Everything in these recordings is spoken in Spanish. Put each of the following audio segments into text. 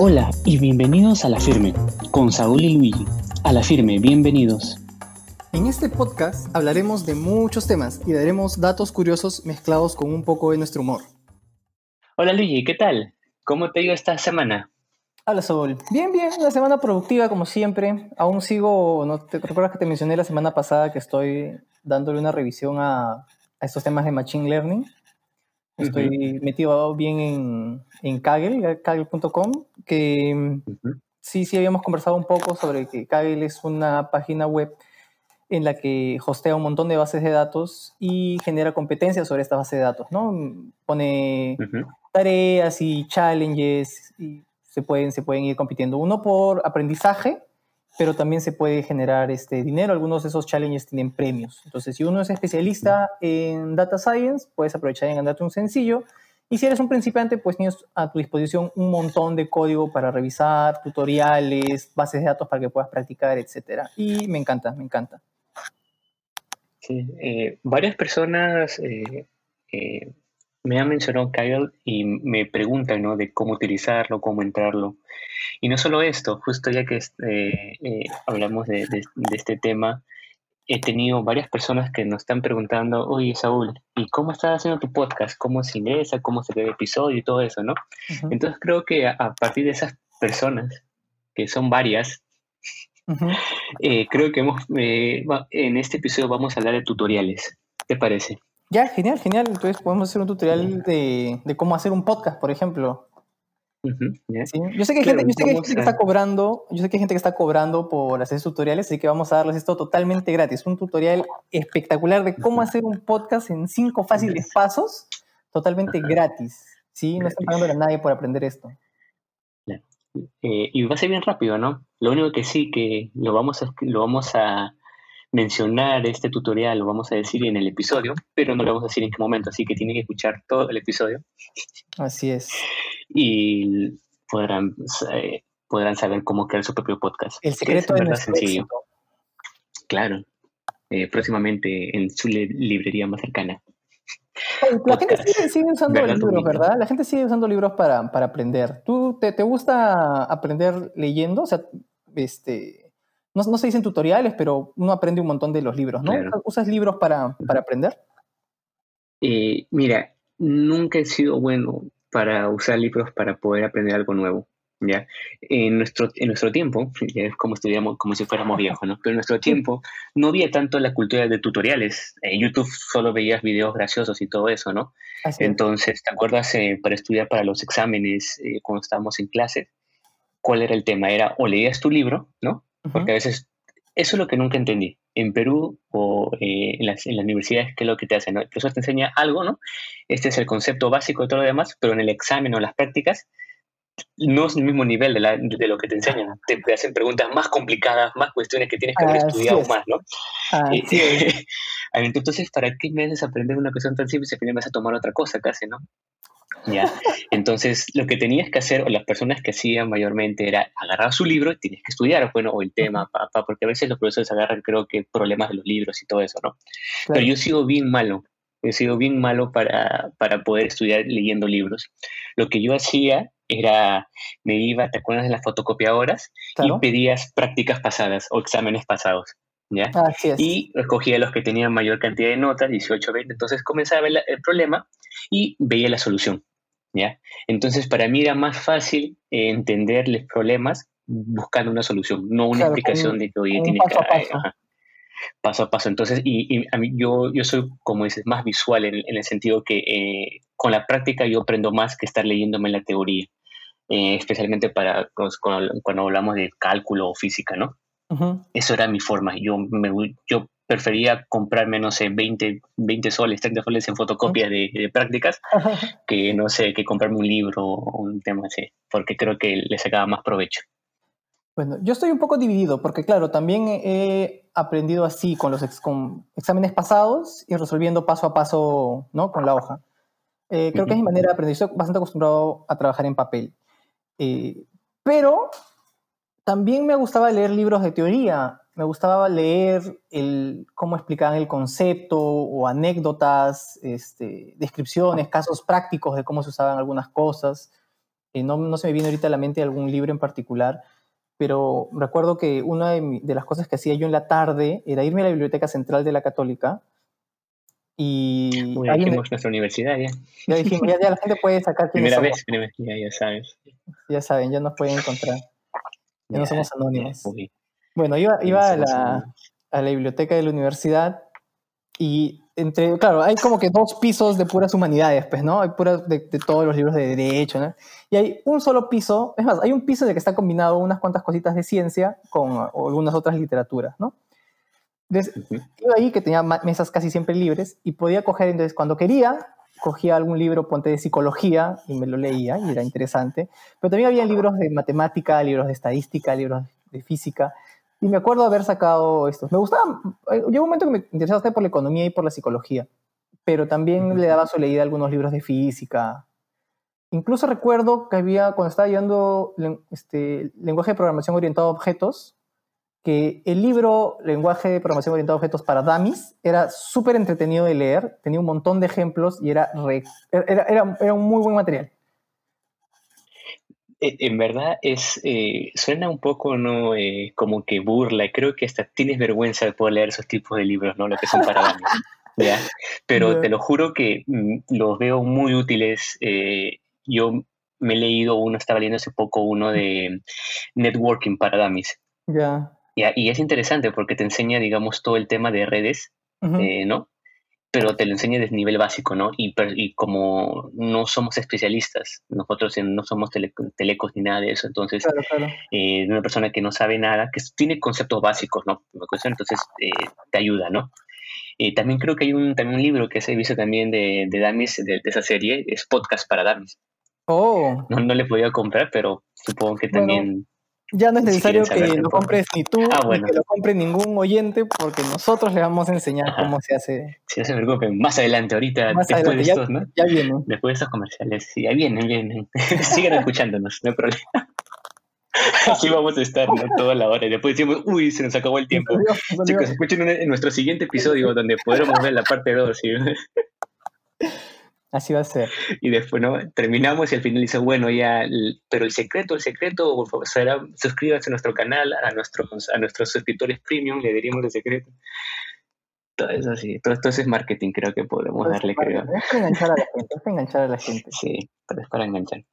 Hola y bienvenidos a La Firme, con Saúl y Luigi. A La Firme, bienvenidos. En este podcast hablaremos de muchos temas y daremos datos curiosos mezclados con un poco de nuestro humor. Hola Luigi, ¿qué tal? ¿Cómo te ha ido esta semana? Hola Saúl. Bien, bien, una semana productiva como siempre. Aún sigo, ¿no te recuerdas que te mencioné la semana pasada que estoy dándole una revisión a, estos temas de Machine Learning? Estoy metido bien en, en Kaggle, kaggle.com, que sí, sí habíamos conversado un poco sobre que Kaggle es una página web en la que hostea un montón de bases de datos y genera competencias sobre estas bases de datos, ¿no? Pone tareas y challenges y se pueden, se pueden ir compitiendo. Uno por aprendizaje, pero también se puede generar este dinero. Algunos de esos challenges tienen premios. Entonces, si uno es especialista en data science, puedes aprovechar y ganarte un sencillo. Y si eres un principiante, pues tienes a tu disposición un montón de código para revisar, tutoriales, bases de datos para que puedas practicar, etc. Y me encanta, me encanta. Sí, eh, varias personas eh, eh, me han mencionado Kaggle y me preguntan ¿no? de cómo utilizarlo, cómo entrarlo. Y no solo esto, justo ya que hablamos de, este tema, he tenido varias personas que nos están preguntando, oye Saúl, ¿y cómo estás haciendo tu podcast? ¿Cómo se ingresa? ¿Cómo se ve el episodio y todo eso? ¿no? Entonces creo que a, partir de esas personas, que son varias, eh, creo que hemos, eh, en este episodio vamos a hablar de tutoriales. ¿Te parece? Ya, genial, genial. Entonces podemos hacer un tutorial de, cómo hacer un podcast, por ejemplo. Yo sé que hay gente, que, está cobrando, yo sé que hay gente que está cobrando por hacer tutoriales, así que vamos a darles esto totalmente gratis. Un tutorial espectacular de cómo hacer un podcast en cinco fáciles pasos, totalmente gratis. ¿sí? No están pagando a nadie por aprender esto. Eh, y va a ser bien rápido, ¿no? Lo único que sí, que lo vamos a, lo vamos a mencionar este tutorial, lo vamos a decir en el episodio, pero no lo vamos a decir en qué momento, así que tienen que escuchar todo el episodio. Así es. Y podrán, eh, podrán saber cómo crear su propio podcast. El secreto de nuestro sencillo. Claro. Eh, próximamente en su librería más cercana. La gente sigue, usando libros, ¿verdad? La gente sigue usando libros para, aprender. ¿Tú te, gusta aprender leyendo? O sea, este, no, se dicen tutoriales, pero uno aprende un montón de los libros, ¿no? ¿Usas libros para, aprender? Eh, mira, nunca he sido bueno para usar libros para poder aprender algo nuevo. ¿ya? En nuestro, en nuestro tiempo, es como estudiamos, como si fuéramos viejos, ¿no? Pero en nuestro tiempo no había tanto la cultura de tutoriales. En YouTube solo veías videos graciosos y todo eso, ¿no? Entonces, ¿te acuerdas eh, para estudiar para los exámenes eh, cuando estábamos en clase? ¿Cuál era el tema? Era o leías tu libro, ¿no? Porque a veces, eso es lo que nunca entendí. En Perú o eh, en, las, en, las, universidades, ¿qué es lo que te hacen? ¿no? El profesor te enseña algo, ¿no? Este es el concepto básico de todo lo demás, pero en el examen o las prácticas no es el mismo nivel de, la, de, lo que te enseñan. Te, hacen preguntas más complicadas, más cuestiones que tienes que haber estudiado más, ¿no? entonces, ¿para qué me haces aprender una cuestión tan simple si al final vas a tomar otra cosa casi, no? Ya. Entonces, lo que tenías que hacer, o las personas que hacían mayormente, era agarrar su libro y tenías que estudiar, bueno, o el tema, papá, porque a veces los profesores agarran, creo que, problemas de los libros y todo eso, ¿no? Pero yo sigo bien malo, he sido bien malo para, para poder estudiar leyendo libros. Lo que yo hacía era, me iba, ¿te acuerdas de las fotocopiadoras? Y pedías prácticas pasadas o exámenes pasados. ¿Ya? Y escogía los que tenían mayor cantidad de notas, 18, 20, entonces comenzaba a ver el problema y veía la solución, ¿ya? Entonces para mí era más fácil eh, entender los problemas buscando una solución, no una explicación de que, oye, tiene que... Paso. paso a paso. Entonces, y, a mí, yo, yo soy, como dices, más visual en, el sentido que eh, con la práctica yo aprendo más que estar leyéndome la teoría. Eh, especialmente para cuando, hablamos de cálculo o física, ¿no? Eso era mi forma. Yo, me, yo prefería comprarme, no sé, 20, 20 soles, 30 soles en fotocopias de, prácticas, que, no sé, que comprarme un libro o un tema así, porque creo que le sacaba más provecho. Bueno, yo estoy un poco dividido, porque claro, también he aprendido así con los con exámenes pasados y resolviendo paso a paso, ¿no? Con la hoja. Eh, creo que es mi manera de aprender. Estoy bastante acostumbrado a trabajar en papel. Eh, pero también me gustaba leer libros de teoría, me gustaba leer el, cómo explicaban el concepto o anécdotas, este, descripciones, casos prácticos de cómo se usaban algunas cosas. y no, no, se me viene ahorita a la mente algún libro en particular, pero recuerdo que una de, de, las cosas que hacía yo en la tarde era irme a la Biblioteca Central de la Católica y... Uy, ahí nuestra universidad ya. Ya dijimos, ya, la gente puede sacar Primera vez, ya, ya sabes. Ya saben, ya nos pueden encontrar. Ya, no somos anónimos. bueno, iba, iba a, la, a la biblioteca de la universidad y entre, claro, hay como que dos pisos de puras humanidades, pues, ¿no? Hay puras de, de, todos los libros de derecho, ¿no? Y hay un solo piso, es más, hay un piso de que está combinado unas cuantas cositas de ciencia con algunas otras literaturas, ¿no? Entonces, iba ahí que tenía mesas casi siempre libres y podía coger, entonces, cuando quería, cogía algún libro, ponte de psicología y me lo leía y era interesante, pero también había libros de matemática, libros de estadística, libros de física, y me acuerdo haber sacado estos. Me gustaba, eh, llegó un momento que me interesaba por la economía y por la psicología, pero también le daba su leída a algunos libros de física. Incluso recuerdo que había, cuando estaba llevando este, lenguaje de programación orientado a objetos, que el libro Lenguaje de Programación Orientado a Objetos para Dummies era súper entretenido de leer, tenía un montón de ejemplos y era, era, era, era un muy buen material. Eh, en verdad es eh, suena un poco no eh, como que burla creo que hasta tienes vergüenza de poder leer esos tipos de libros no lo que son para ¿ya? pero te lo juro que mm, los veo muy útiles yo me he leído uno estaba leyendo hace poco uno de networking para dummies ya y es interesante porque te enseña digamos todo el tema de redes no pero te lo enseña desde nivel básico, ¿no? Y, y como no somos especialistas, nosotros no somos telecos ni nada de eso, entonces Eh, una persona que no sabe nada, que tiene conceptos básicos, ¿no? Entonces eh, te ayuda, ¿no? Y también creo que hay un, también un libro que se visto también de, de Damis, de, esa serie, es Podcast para Damis. Oh. No, no le he podido comprar, pero supongo que también... Ya no es necesario que lo compres ni tú, ah, ni que lo compre ningún oyente, porque nosotros le vamos a enseñar cómo se hace. Sí, no se preocupen, más adelante, ahorita, después de estos, ¿no? Ya vienen. Después de estos comerciales, sí, ya vienen, vienen. Sigan escuchándonos, no hay problema. Así vamos a estar ¿no? toda la hora. Y después decimos, uy, se nos acabó el tiempo. Chicos, escuchen en nuestro siguiente episodio donde podremos ver la parte 2. ¿sí? Así va a ser. Y después, ¿no? Terminamos y al final dice, bueno, ya, pero el secreto, el secreto, por favor, será, suscríbanse a nuestro canal, a nuestros, a nuestros suscriptores premium, le diríamos el secreto. Todo eso sí, todo esto es marketing, creo que podemos darle, creo. Es para enganchar a la gente, es para enganchar a la gente. Sí, pero es para enganchar.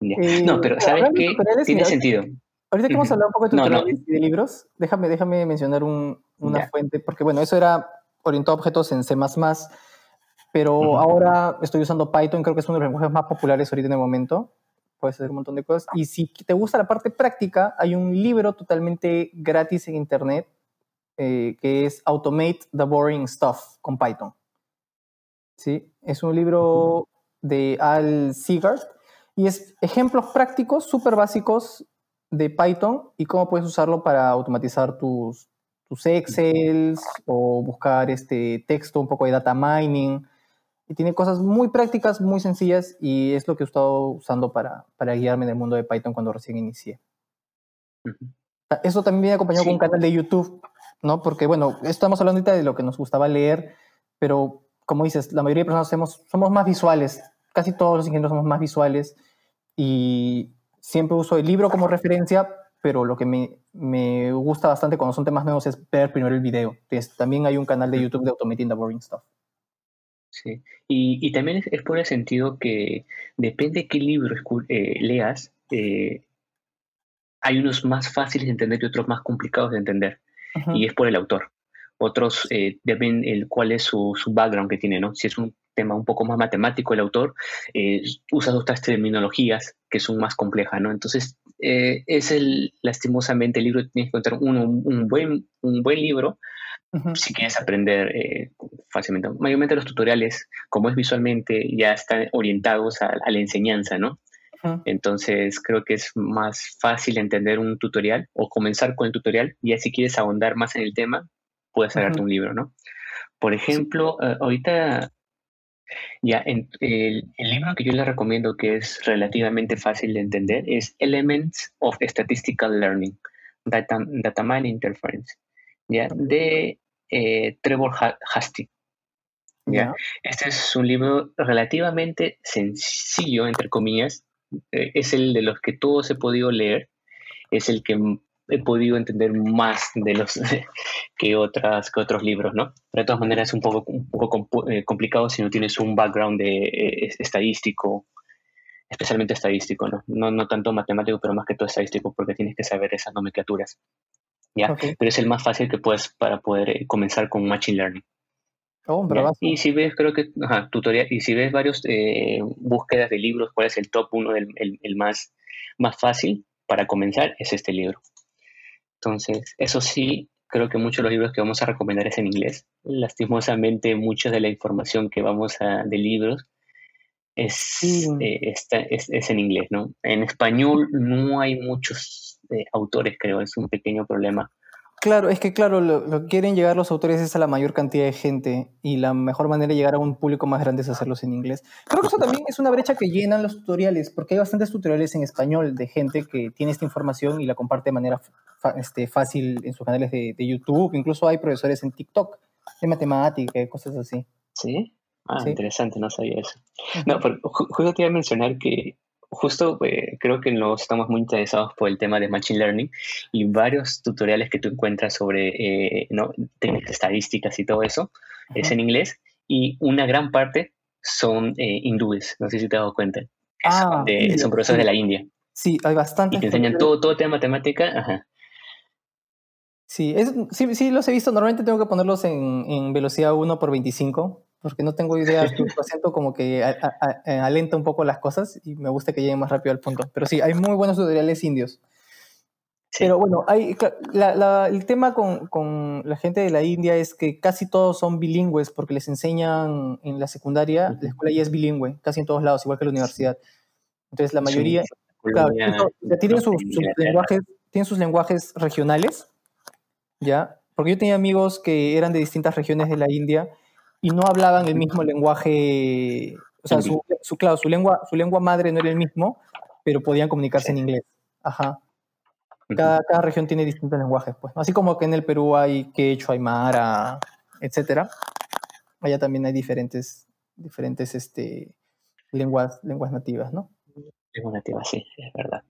Eh, no, pero ¿sabes qué? Tiene sentido. Ahorita que hemos hablado un poco de tutoriales y de libros, déjame, déjame mencionar un, una fuente, porque bueno, eso era orientado a objetos en C++, pero ahora estoy usando Python, creo que es uno de los lenguajes más populares ahorita en el momento. Puedes hacer un montón de cosas. Y si te gusta la parte práctica, hay un libro totalmente gratis en internet eh, que es Automate the Boring Stuff con Python. ¿Sí? Es un libro de Al Seagard y es ejemplos prácticos súper básicos de Python y cómo puedes usarlo para automatizar tus, tus Excels o buscar este texto, un poco de data mining y tiene cosas muy prácticas, muy sencillas y es lo que he estado usando para, para guiarme en el mundo de Python cuando recién inicié. Eso también viene acompañado con un canal de YouTube, ¿no? Porque, bueno, estamos hablando ahorita de lo que nos gustaba leer, pero como dices, la mayoría de personas somos, somos más visuales, casi todos los ingenieros somos más visuales y siempre uso el libro como referencia, pero lo que me, me gusta bastante cuando son temas nuevos es ver primero el video. Entonces, también hay un canal de YouTube de Automating the Boring Stuff. Sí, y, y también es, por el sentido que depende qué libro eh, leas, eh, hay unos más fáciles de entender y otros más complicados de entender, y es por el autor. Otros eh, deben el cuál es su, su, background que tiene, ¿no? Si es un tema un poco más matemático el autor, usa otras terminologías que son más complejas, ¿no? Entonces, es el, lastimosamente, el libro tienes que encontrar uno, un, buen, un buen libro si quieres aprender eh, fácilmente. Mayormente los tutoriales, como es visualmente, ya están orientados a, la enseñanza, ¿no? Entonces creo que es más fácil entender un tutorial o comenzar con el tutorial. Y si quieres ahondar más en el tema, puedes sacarte un libro, ¿no? Por ejemplo, eh, ahorita ya el, libro que yo les recomiendo que es relativamente fácil de entender es Elements of Statistical Learning, Data, Data Mining Interference, ¿ya? de eh, Trevor Hastings. ¿ya? Este es un libro relativamente sencillo, entre comillas, eh, es el de los que todos he podido leer, es el que he podido entender más de los que, otras, que otros libros, ¿no? Pero de todas maneras es un poco, un poco eh, complicado si no tienes un background de, eh, estadístico, especialmente estadístico, ¿no? ¿no? No tanto matemático, pero más que todo estadístico, porque tienes que saber esas nomenclaturas. ¿Ya? Pero es el más fácil que puedes para poder comenzar con Machine Learning. Oh, y si ves, creo que, ajá, tutorial, y si ves varios eh, búsquedas de libros, cuál es el top uno, el, el, más, más fácil para comenzar, es este libro. Entonces, eso sí, creo que muchos de los libros que vamos a recomendar es en inglés. Lastimosamente, mucha de la información que vamos a, de libros es, eh, es, es, en inglés, ¿no? En español no hay muchos autores, creo, es un pequeño problema. Claro, es que claro, lo, que quieren llegar los autores es a la mayor cantidad de gente y la mejor manera de llegar a un público más grande es hacerlos en inglés. Creo que eso también es una brecha que llenan los tutoriales, porque hay bastantes tutoriales en español de gente que tiene esta información y la comparte de manera este, fácil en sus canales de, YouTube. Incluso hay profesores en TikTok de matemática y cosas así. ¿Sí? Ah, interesante, no sabía eso. No, pero justo te iba a mencionar que justo eh, creo que nos estamos muy interesados por el tema de Machine Learning y varios tutoriales que tú encuentras sobre eh, técnicas estadísticas y todo eso es en inglés y una gran parte son eh, hindúes, no sé si te has dado cuenta. Ah, son profesores de la India. Sí, hay bastantes. Y te enseñan todo, todo tema matemática. Ajá. Sí, sí, sí, los he visto. Normalmente tengo que ponerlos en, en velocidad 1 por 25 porque no tengo idea, su acento como que eh, alenta un poco las cosas y me gusta que lleguen más rápido al punto. Pero sí, hay muy buenos tutoriales indios. Pero bueno, hay, el tema con, con, la gente de la India es que casi todos son bilingües porque les enseñan en la secundaria, la escuela ya es bilingüe, casi en todos lados, igual que la universidad. Entonces la mayoría, tienen, sus, lenguajes, tienen sus lenguajes regionales, ¿ya? Porque yo tenía amigos que eran de distintas regiones de la India y no hablaban el mismo lenguaje, o sea, su, su, claro, su, lengua, su lengua madre no era el mismo, pero podían comunicarse en inglés. Ajá. Cada, cada, región tiene distintos lenguajes, pues. Así como que en el Perú hay quechua, aymara, etcétera. Allá también hay diferentes, diferentes este, lenguas, lenguas nativas, ¿no? Lenguas nativas, sí, es verdad.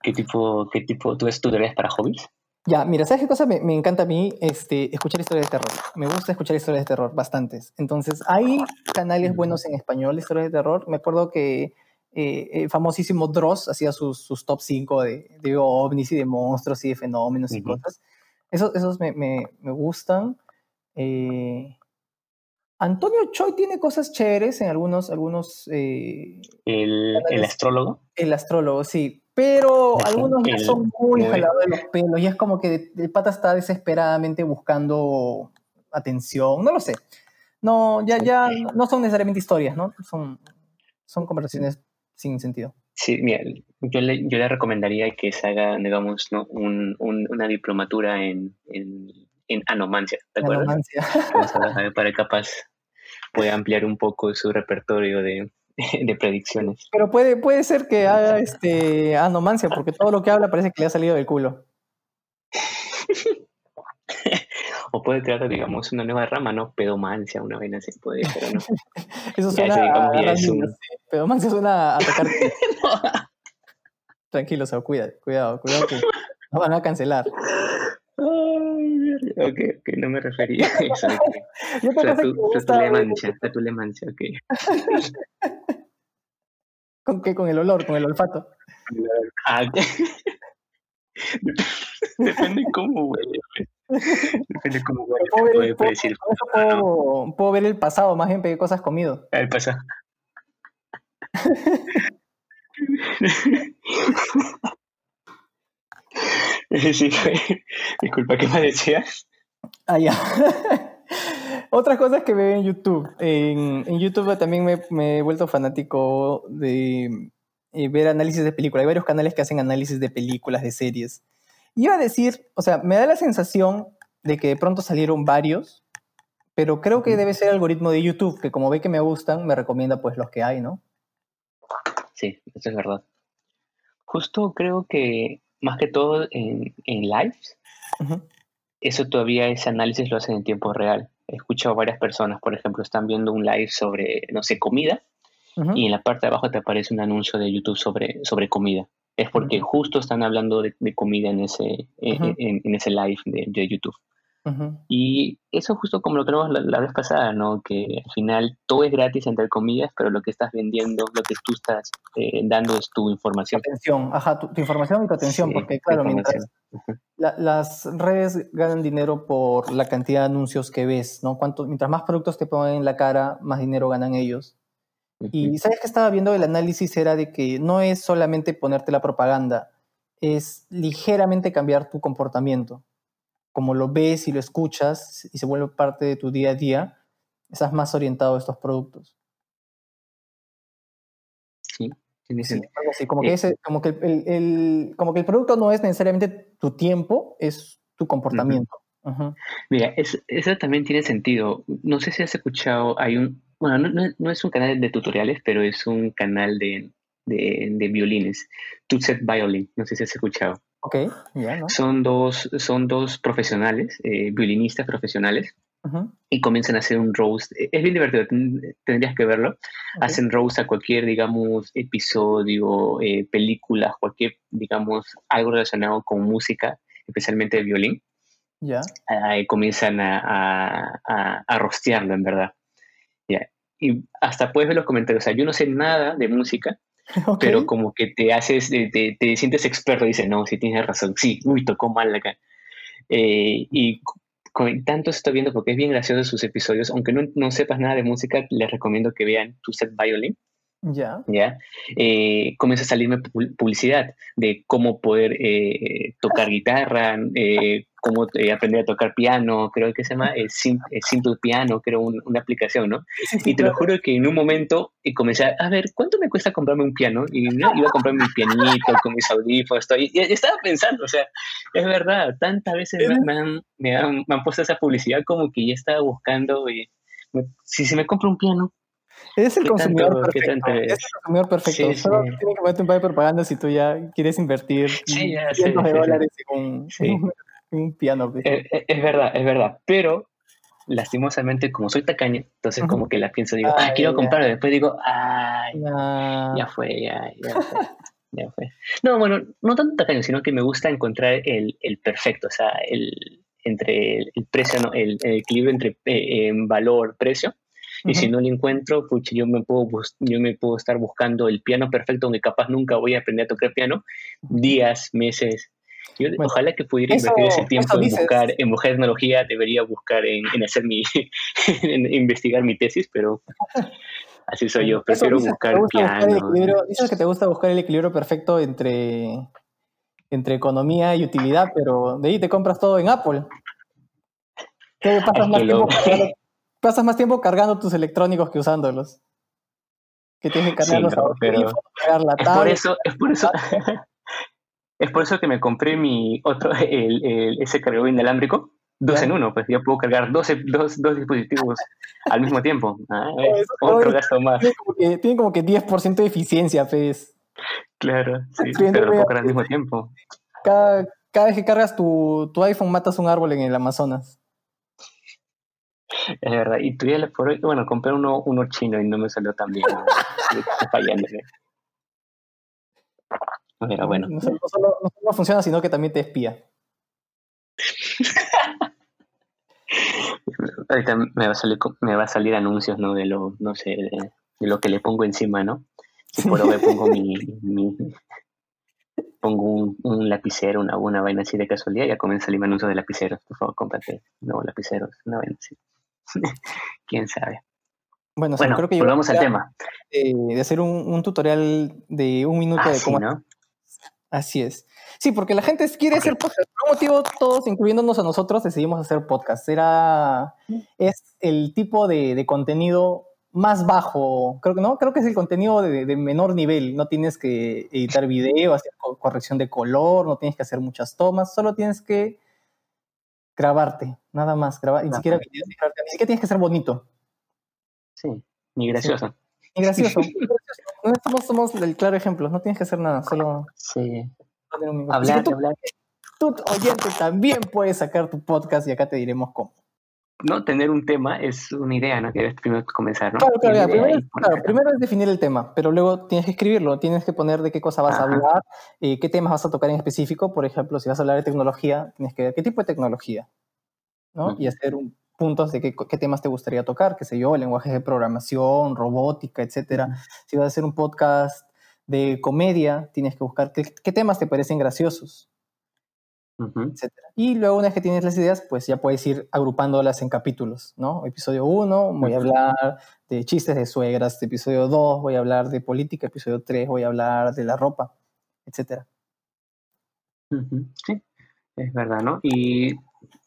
¿Qué tipo, qué tipo, tú estudias para hobbies? Ya, mira, ¿sabes qué cosa me, me, encanta a mí? Este, escuchar historias de terror. Me gusta escuchar historias de terror, bastantes. Entonces, hay canales buenos en español de historias de terror. Me acuerdo que eh, el famosísimo Dross hacía sus, sus top 5 de, de, ovnis y de monstruos y de fenómenos y cosas. Esos, esos me, me, me gustan. Eh, Antonio Choi tiene cosas chéveres en algunos... algunos eh, el, ¿El astrólogo? El astrólogo, sí pero algunos ya son muy jalados de los pelos y es como que el pata está desesperadamente buscando atención, no lo sé. No, ya, ya no son necesariamente historias, ¿no? Son, son conversaciones sin sentido. Sí, mira, yo le, yo le recomendaría que se haga, digamos, ¿no? Un, una diplomatura en, en, en anomancia, ¿te acuerdas? Anomancia. para capaz puede ampliar un poco su repertorio de, de predicciones. Pero puede, puede ser que haga este anomancia, porque todo lo que habla parece que le ha salido del culo. o puede crear, digamos, una nueva rama, ¿no? Pedomancia, una vaina así puede, pero no. Eso suena a, Pedomancia suena a tocar. Tranquilo, o cuida, cuidado, cuidado que nos van a cancelar. ok, ok, no me refería a eso. Yo flatulencia, flatulencia, ok. ¿Con qué? Con el olor, con el olfato. Ah, Depende cómo huele. Depende cómo huele. Puedo, ver, puedo, decir, puedo, puedo, ver el pasado, más bien qué cosas comido. El pasado. Sí, disculpa, ¿qué me decías? Ah, ya. Otras cosas que veo en YouTube. En, YouTube también me, he vuelto fanático de eh, ver análisis de películas. Hay varios canales que hacen análisis de películas, de series. Iba a decir, o sea, me da la sensación de que de pronto salieron varios, pero creo que debe ser el algoritmo de YouTube, que como ve que me gustan, me recomienda pues los que hay, ¿no? Sí, eso es verdad. Justo creo que más que todo en, en lives, eso todavía ese análisis lo hacen en tiempo real. He escuchado varias personas, por ejemplo, están viendo un live sobre, no sé, comida y en la parte de abajo te aparece un anuncio de YouTube sobre, sobre comida. Es porque justo están hablando de, comida en ese, eh, en, ese live de YouTube. Y eso justo como lo creemos la, vez pasada, ¿no? Que al final todo es gratis, entre comillas, pero lo que estás vendiendo, lo que tú estás eh, dando es tu información. Atención, ajá, tu, información y tu atención, porque claro, mientras las redes ganan dinero por la cantidad de anuncios que ves, ¿no? Cuanto, mientras más productos te ponen en la cara, más dinero ganan ellos. Y sabes que estaba viendo el análisis era de que no es solamente ponerte la propaganda, es ligeramente cambiar tu comportamiento como lo ves y lo escuchas y se vuelve parte de tu día a día, estás más orientado a estos productos. Sí, tiene sentido. como, que eh como, que el, como que el producto no es necesariamente tu tiempo, es tu comportamiento. Mira, eso también tiene sentido. No sé si has escuchado, hay un, bueno, no, es un canal de tutoriales, pero es un canal de, de, de violines, Tutset Violin, no sé si has escuchado. Ok, Son dos, son dos profesionales, eh, violinistas profesionales, y comienzan a hacer un roast. E, es bien divertido, tendrías que verlo. Hacen roast a cualquier, digamos, episodio, eh, película, cualquier, digamos, algo relacionado con música, especialmente de violín. Ya. y comienzan a, a, a, rostearlo, en verdad. Ya. Y hasta puedes ver los comentarios. O sea, yo no sé nada de música, pero como que te haces, te, te, sientes experto, dices, no, sí tienes razón, sí, uy, tocó mal acá. Eh, y con, tanto estoy viendo porque es bien gracioso sus episodios, aunque no, no sepas nada de música, les recomiendo que vean Tu Set Violin. Ya. ¿Ya? Eh, comienza a salirme publicidad de cómo poder eh, tocar guitarra, eh, cómo eh, aprender a tocar piano, creo que se llama Simple Piano, creo una aplicación, ¿no? y te lo juro que en un momento comencé a, a ver, ¿cuánto me cuesta comprarme un piano? Y iba a comprarme mi pianito con mis audífonos, y, y, estaba pensando, o sea, es verdad, tantas veces me, han, me, han, me han puesto esa publicidad como que ya estaba buscando, y, si se me compra un piano, es el consumidor perfecto. Es el consumidor perfecto. Solo tiene que ponerte un par de propaganda si tú ya quieres invertir cientos de dólares en un, piano. Pues. Es, es, verdad, es verdad. Pero lastimosamente, como soy tacaño, entonces como que la pienso, digo, ah, quiero comprarlo. Después digo, ay, ya fue, ya, ya fue. Ya fue. No, bueno, no tanto tacaño, sino que me gusta encontrar el, el perfecto, o sea, el, entre el, precio, ¿no? el, equilibrio entre eh, valor-precio y si no lo encuentro, pucha, yo me, puedo, yo me puedo estar buscando el piano perfecto, donde capaz nunca voy a aprender a tocar piano, días, meses. ojalá que pudiera invertir ese tiempo en buscar, en buscar tecnología, debería buscar en, hacer mi, en investigar mi tesis, pero así soy yo, prefiero buscar piano. dices que te gusta buscar el equilibrio perfecto entre, entre economía y utilidad, pero de ahí te compras todo en Apple. ¿Qué pasas más tiempo pasas más tiempo cargando tus electrónicos que usándolos. Que tienes que cargarlos pero la es por eso, es por eso, es por eso que me compré mi otro, el, el, ese cargador inalámbrico, dos en uno, pues yo puedo cargar dos, dos, dos dispositivos al mismo tiempo. Ah, otro gasto más. Tiene como que, 10% de eficiencia, pues. Claro, sí, pero lo puedo cargar al mismo tiempo. Cada, cada vez que cargas tu, tu iPhone matas un árbol en el Amazonas. Es verdad. Y tú ya por bueno, compré uno, uno chino y no me salió tan bien. fallándole. Pero bueno. No, solo, no, funciona, sino que también te espía. Ahorita me va a salir, me va a salir anuncios, ¿no? De lo, no sé, de, lo que le pongo encima, ¿no? Si por hoy pongo mi, mi pongo un, un, lapicero, una, una vaina así de casualidad, ya comienza a salir anuncios de lapiceros. Por favor, cómprate nuevos lapiceros, una vaina así. Quién sabe. Bueno, creo que volvamos al tema. De, hacer un, tutorial de un minuto de cómo. ¿no? Así es. Sí, porque la gente quiere hacer podcast. Por un motivo, todos, incluyéndonos a nosotros, decidimos hacer podcast. Era, es el tipo de, contenido más bajo, creo que no, creo que es el contenido de, menor nivel. No tienes que editar video, hacer corrección de color, no tienes que hacer muchas tomas, solo tienes que grabarte, nada más, grabar, ni siquiera ni siquiera tienes que ser bonito. Sí, ni gracioso. Ni gracioso. Nosotros somos el claro ejemplo, no tienes que hacer nada, solo sí. hablar, tú, oyente, también puedes sacar tu podcast y acá te diremos cómo. ¿No? Tener un tema es una idea, ¿no? Que debes primero comenzar, ¿no? Claro, claro, primero, es, claro primero, es, definir el tema, pero luego tienes que escribirlo, tienes que poner de qué cosa vas a hablar, eh, qué temas vas a tocar en específico. Por ejemplo, si vas a hablar de tecnología, tienes que ver qué tipo de tecnología, ¿no? Y hacer un, puntos de qué, qué, temas te gustaría tocar, qué sé yo, lenguajes de programación, robótica, etcétera. Si vas a hacer un podcast de comedia, tienes que buscar qué, qué temas te parecen graciosos, y luego una vez que tienes las ideas, pues ya puedes ir agrupándolas en capítulos, ¿no? Episodio 1, voy a hablar de chistes de suegras, episodio 2, voy a hablar de política, episodio 3, voy a hablar de la ropa, etcétera. Sí, es verdad, ¿no? Y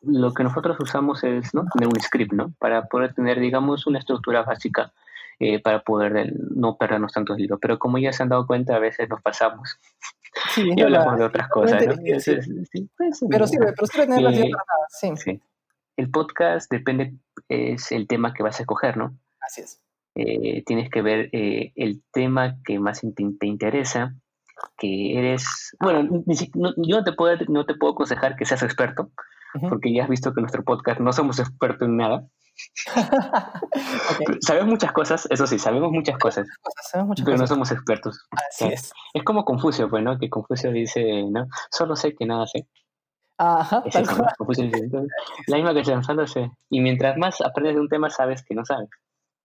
lo que nosotros usamos es ¿no? tener un script, ¿no? Para poder tener, digamos, una estructura básica eh, para poder no perdernos tantos libros. Pero como ya se han dado cuenta, a veces nos pasamos y hablamos de otras cosas. ¿no? pero sí, pero sí tener eh, sí. sí. El podcast depende, es el tema que vas a escoger, ¿no? Así es. Eh, tienes que ver eh, el tema que más te, te interesa, que eres, bueno, yo no te puedo, no te puedo aconsejar que seas experto, porque ya has visto que nuestro podcast no somos expertos en nada. Sabemos muchas cosas, eso sí, sabemos muchas cosas, pero no somos expertos. Así es. Es como Confucio, pues, ¿no? Que Confucio dice, ¿no? Solo sé que nada sé. Ajá, tal cual. la misma que solo sé. Y mientras más aprendes de un tema, sabes que no sabes.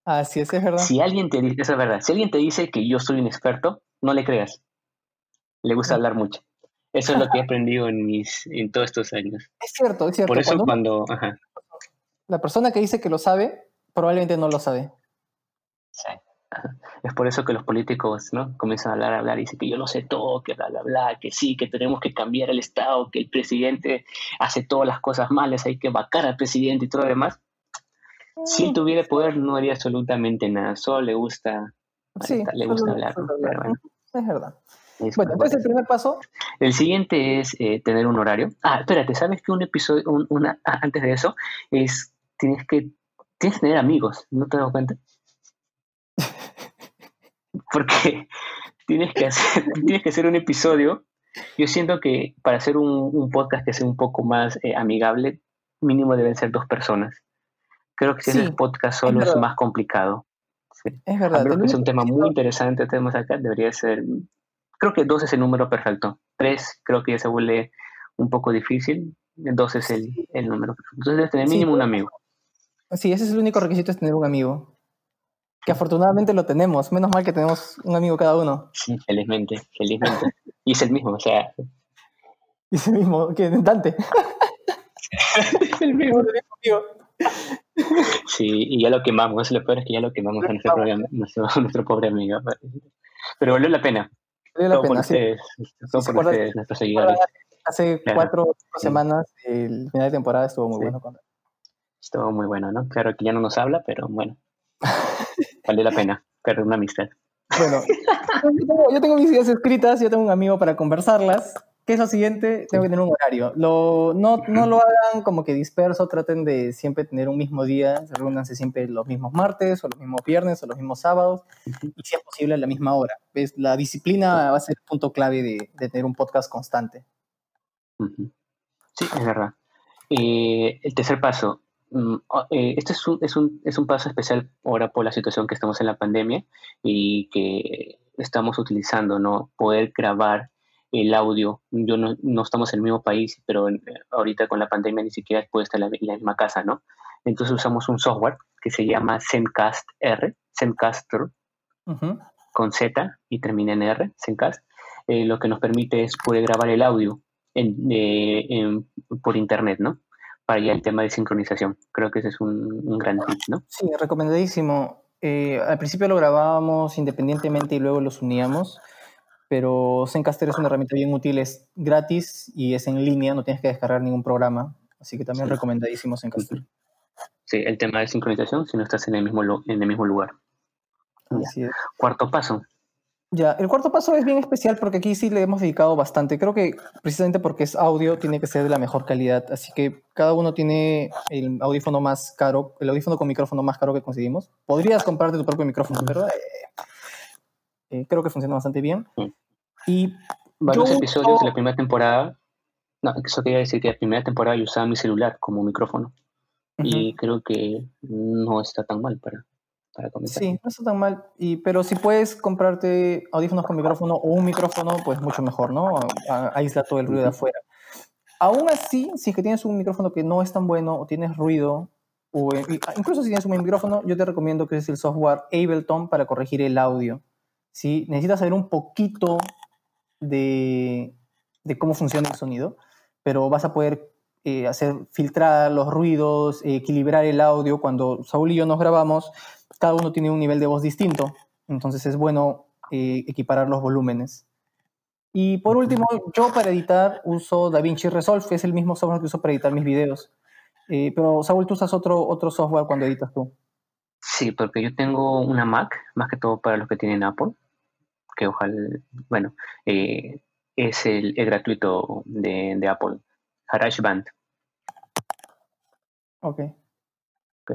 Así es, es verdad. Si alguien te dice, eso es verdad, si alguien te dice que yo soy un experto, no le creas. Le gusta hablar mucho. Eso es lo que he aprendido en mis en todos estos años. Es cierto, es cierto. Por eso cuando, la persona que dice que lo sabe, probablemente no lo sabe. Sí. Es por eso que los políticos ¿no? comienzan a hablar, a hablar y dicen que yo lo sé todo, que bla, bla, bla, que sí, que tenemos que cambiar el Estado, que el presidente hace todas las cosas malas, hay que vacar al presidente y todo lo demás. Si él tuviera poder, no haría absolutamente nada, solo le gusta, sí, le gusta hablar. Es verdad bueno, entonces el primer paso. El siguiente es eh, tener un horario. Ah, espérate, ¿sabes que un episodio, una, ah, antes de eso, es tienes que, tienes que tener amigos, ¿no te das cuenta? Porque tienes que hacer, tienes que hacer un episodio. Yo siento que para hacer un, podcast que sea un poco más eh, amigable, mínimo deben ser dos personas. Creo que si es el podcast solo es, más complicado. Es verdad. que es un tema muy interesante tenemos acá, debería ser creo que dos es el número perfecto. Tres creo que ya se vuelve un poco difícil. Dos es el, número perfecto. Entonces debes tener mínimo un amigo. Sí, ese es el único requisito, es tener un amigo. Que afortunadamente lo tenemos. Menos mal que tenemos un amigo cada uno. Sí, felizmente, felizmente. y es el mismo, o sea... Y es el mismo, que Dante. es el mismo. Sí, y ya lo quemamos. Lo peor es que ya lo quemamos a nuestro, nuestro, nuestro pobre amigo. Pero valió la pena. Vale la pena, ustedes, por nuestros seguidores. Hace cuatro o semanas el final de temporada estuvo muy bueno. Estuvo muy bueno, ¿no? Claro que ya no nos habla, pero bueno. vale la pena perder una amistad. Bueno, yo tengo, mis ideas escritas, yo tengo un amigo para conversarlas. ¿Qué es lo siguiente? Tengo que tener un horario. Lo, no, no lo hagan como que disperso, traten de siempre tener un mismo día, reúnanse siempre los mismos martes, o los mismos viernes, o los mismos sábados, y si es posible a la misma hora. ¿Ves? La disciplina va a ser el punto clave de, de tener un podcast constante. Sí, es verdad. Eh, el tercer paso. Mm, eh, este es un, es, un, es un paso especial ahora por la situación que estamos en la pandemia y que estamos utilizando, ¿no? Poder grabar el audio. Yo no, no, estamos en el mismo país, pero ahorita con la pandemia ni siquiera puede estar en la, misma casa, ¿no? Entonces usamos un software que se llama Zencast R, Zencaster, con Z y termina en R, Zencast. Eh, lo que nos permite es poder grabar el audio en, por internet, ¿no? Para ya el tema de sincronización. Creo que ese es un, gran tip, ¿no? Sí, recomendadísimo. Eh, al principio lo grabábamos independientemente y luego los uníamos pero Zencaster es una herramienta bien útil, es gratis y es en línea, no tienes que descargar ningún programa, así que también recomendadísimo Zencaster. Sí, el tema de sincronización si no estás en el mismo, en el mismo lugar. Así es. Cuarto paso. Ya, el cuarto paso es bien especial porque aquí sí le hemos dedicado bastante. Creo que precisamente porque es audio tiene que ser de la mejor calidad, así que cada uno tiene el audífono más caro, el audífono con micrófono más caro que conseguimos. Podrías comprarte tu propio micrófono, pero eh, eh, creo que funciona bastante bien. Y Varios episodios de la primera temporada, no, eso quería decir que la primera temporada yo usaba mi celular como micrófono. y creo que no está tan mal para, para comenzar. Sí, no está tan mal, y, pero si puedes comprarte audífonos con micrófono o un micrófono, pues mucho mejor, ¿no? Aísla todo el ruido de afuera. Aún así, si es que tienes un micrófono que no es tan bueno o tienes ruido, o incluso si tienes un micrófono, yo te recomiendo que es el software Ableton para corregir el audio. ¿Sí? Necesitas saber un poquito de, de cómo funciona el sonido, pero vas a poder eh, hacer filtrar los ruidos, equilibrar el audio. Cuando Saúl y yo nos grabamos, cada uno tiene un nivel de voz distinto, entonces es bueno eh, equiparar los volúmenes. Y por último, yo para editar uso DaVinci Resolve, que es el mismo software que uso para editar mis videos. Eh, pero Saúl, ¿tú usas otro, otro software cuando editas tú? Sí, porque yo tengo una Mac, más que todo para los que tienen Apple, que ojalá, bueno, eh, es el, gratuito de, de Apple, GarageBand. Ok.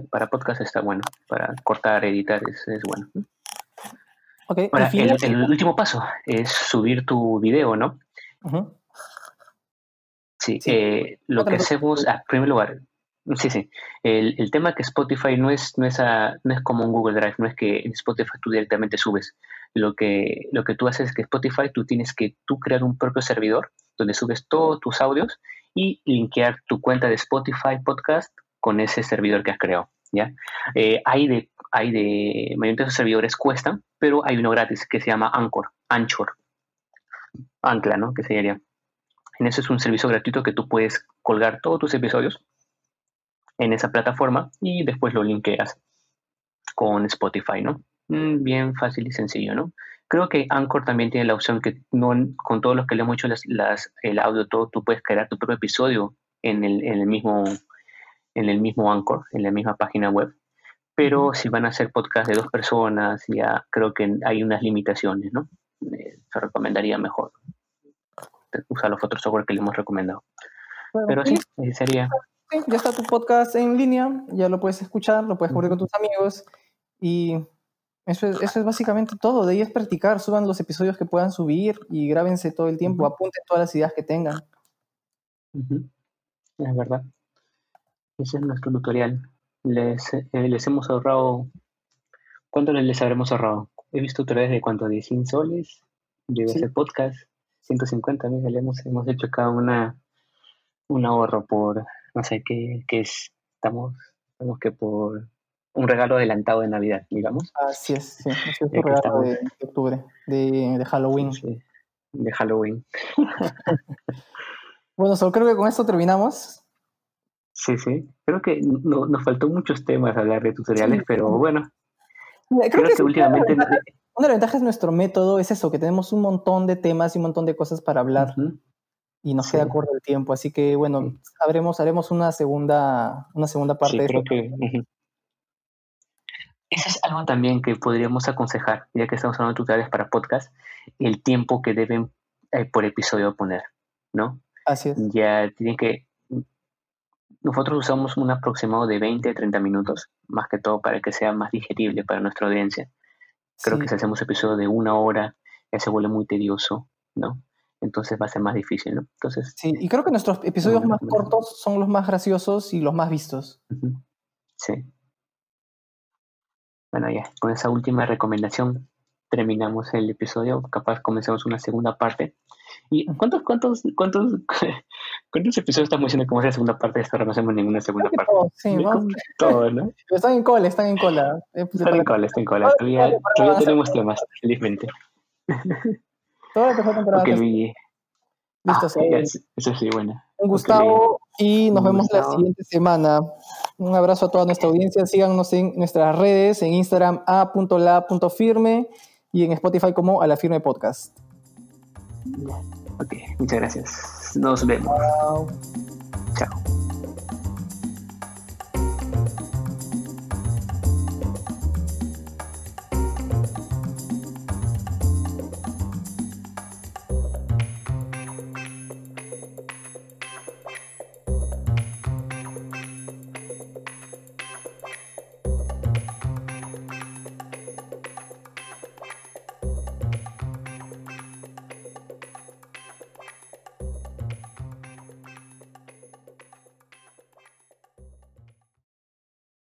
Para podcast está bueno, para cortar, editar es, es bueno. Okay. el, último paso es subir tu video, ¿no? Sí, eh, lo que hacemos, ah, en primer lugar, sí, sí, el, el, tema que Spotify no es, no, es no es como un Google Drive, no es que en Spotify tú directamente subes. Lo que, lo que tú haces es que Spotify tú tienes que tú crear un propio servidor donde subes todos tus audios y linkear tu cuenta de Spotify Podcast con ese servidor que has creado. ¿ya? Eh, hay de, hay de, mayormente esos servidores cuestan, pero hay uno gratis que se llama Anchor, Anchor, Ancla, ¿no? Que sería. En eso es un servicio gratuito que tú puedes colgar todos tus episodios en esa plataforma y después lo linkeas con Spotify, ¿no? Mm, bien fácil y sencillo, ¿no? Creo que Anchor también tiene la opción que no, con todos los que le hemos hecho las, el audio, todo, tú puedes crear tu propio episodio en el, en el mismo en el mismo Anchor, en la misma página web. Pero si van a hacer podcast de dos personas, ya creo que hay unas limitaciones, ¿no? Eh, se recomendaría mejor usar los otros software que le hemos recomendado. Pero sí, eh, sería. Sí, ya está tu podcast en línea, ya lo puedes escuchar, lo puedes cubrir con tus amigos y eso es, eso es básicamente todo. De ahí es practicar, suban los episodios que puedan subir y grábense todo el tiempo, apunten todas las ideas que tengan. Es verdad. Ese es nuestro tutorial. Les, eh, les hemos ahorrado. ¿Cuánto les habremos ahorrado? He visto tutoriales de cuánto, 10 soles. Llegué sí. podcast, 150 mil. Le hemos, hemos hecho cada una un ahorro por, no sé qué, qué es. Estamos, estamos que por un regalo adelantado de Navidad, digamos. Así es, sí. es un regalo de, octubre, de, de Halloween. Sí, de Halloween. bueno, solo creo que con esto terminamos. Sí, sí. Creo que no, nos faltó muchos temas hablar de tutoriales, pero bueno. creo, que, últimamente... Una de, las ventajas de nuestro método es eso, que tenemos un montón de temas y un montón de cosas para hablar. Y nos queda corto el tiempo. Así que, bueno, haremos, haremos una, segunda, una segunda parte. Sí, creo que... Eso es algo también que podríamos aconsejar, ya que estamos hablando de tutoriales para podcast, el tiempo que deben eh, por episodio poner, ¿no? Así es. Ya tienen que nosotros usamos un aproximado de 20 a 30 minutos, más que todo para que sea más digerible para nuestra audiencia. Creo que si hacemos episodios de una hora, ya se vuelve muy tedioso, ¿no? Entonces va a ser más difícil, ¿no? Entonces, sí, y creo que nuestros episodios más cortos son los más graciosos y los más vistos. Sí. Bueno, ya, con esa última recomendación terminamos el episodio. Capaz comenzamos una segunda parte ¿Y cuántos, cuántos, cuántos, cuántos episodios estamos haciendo como la segunda parte de esto? No hacemos ninguna segunda parte. sí, Todo, ¿no? Están en cola, están en cola. Están en cola, están en cola. Todavía, todavía tenemos temas, felizmente. La tercera temporada. Okay, Listo, ah, Eso sí, bueno. Un Gustavo y nos vemos la siguiente semana. Un abrazo a toda nuestra audiencia. Síganos en nuestras redes, en Instagram a.la.firme y en Spotify como a la firme podcast. Ok, muchas gracias. Nos vemos.